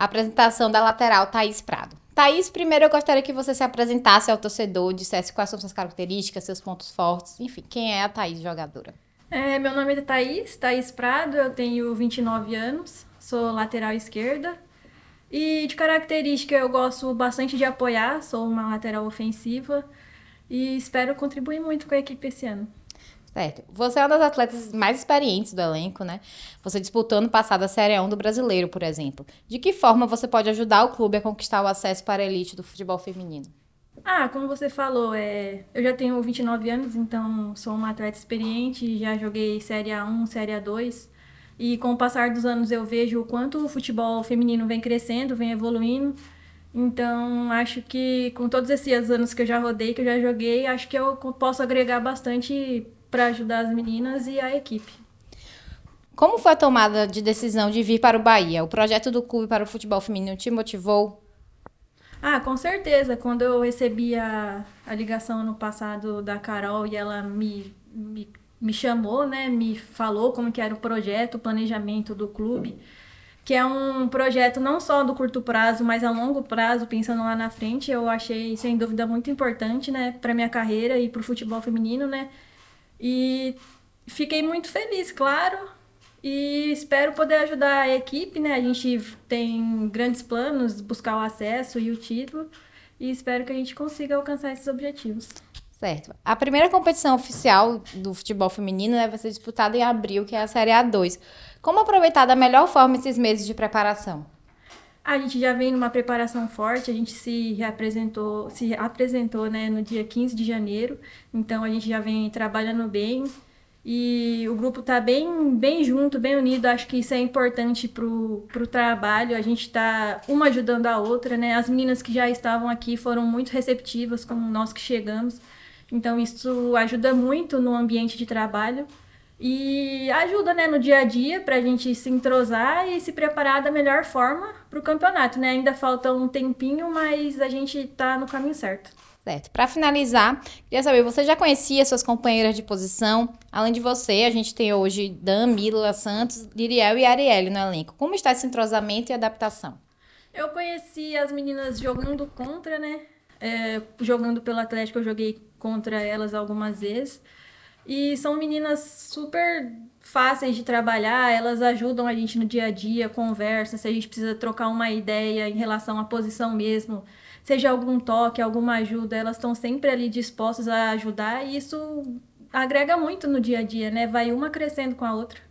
Apresentação da lateral Thaís Prado. Thaís, primeiro eu gostaria que você se apresentasse ao torcedor, dissesse quais são suas características, seus pontos fortes, enfim, quem é a Thaís jogadora? É, meu nome é Thaís, Thaís Prado, eu tenho 29 anos, sou lateral esquerda. E de característica eu gosto bastante de apoiar, sou uma lateral ofensiva e espero contribuir muito com a equipe esse ano. Certo. Você é uma das atletas mais experientes do elenco, né? Você disputou ano passado a Série 1 do Brasileiro, por exemplo. De que forma você pode ajudar o clube a conquistar o acesso para a elite do futebol feminino? Ah, como você falou, é... eu já tenho 29 anos, então sou uma atleta experiente, já joguei Série A1, Série A2. E com o passar dos anos eu vejo o quanto o futebol feminino vem crescendo, vem evoluindo. Então, acho que com todos esses anos que eu já rodei, que eu já joguei, acho que eu posso agregar bastante para ajudar as meninas e a equipe. Como foi a tomada de decisão de vir para o Bahia? O projeto do clube para o futebol feminino te motivou? Ah, com certeza. Quando eu recebi a, a ligação no passado da Carol e ela me, me, me chamou, né, me falou como que era o projeto, o planejamento do clube, que é um projeto não só do curto prazo, mas a longo prazo, pensando lá na frente, eu achei sem dúvida muito importante, né, para minha carreira e para o futebol feminino, né, e fiquei muito feliz, claro, e espero poder ajudar a equipe, né? A gente tem grandes planos, buscar o acesso e o título, e espero que a gente consiga alcançar esses objetivos. Certo. A primeira competição oficial do futebol feminino né, vai ser disputada em abril, que é a Série A2. Como aproveitar da melhor forma esses meses de preparação? A gente já vem numa preparação forte, a gente se reapresentou, se apresentou né, no dia 15 de janeiro, então a gente já vem trabalhando bem e o grupo está bem, bem junto, bem unido. Acho que isso é importante para o trabalho, a gente está uma ajudando a outra, né? As meninas que já estavam aqui foram muito receptivas com nós que chegamos, então isso ajuda muito no ambiente de trabalho. E ajuda, né, no dia a dia para a gente se entrosar e se preparar da melhor forma para o campeonato, né? Ainda falta um tempinho, mas a gente está no caminho certo. Certo. Para finalizar, queria saber, você já conhecia suas companheiras de posição? Além de você, a gente tem hoje Dan, Mila, Santos, Liriel e Arielle no elenco. Como está esse entrosamento e adaptação? Eu conheci as meninas jogando contra, né? É, jogando pelo Atlético, eu joguei contra elas algumas vezes. E são meninas super fáceis de trabalhar, elas ajudam a gente no dia a dia, conversa, se a gente precisa trocar uma ideia em relação à posição mesmo, seja algum toque, alguma ajuda, elas estão sempre ali dispostas a ajudar e isso agrega muito no dia a dia, né? Vai uma crescendo com a outra.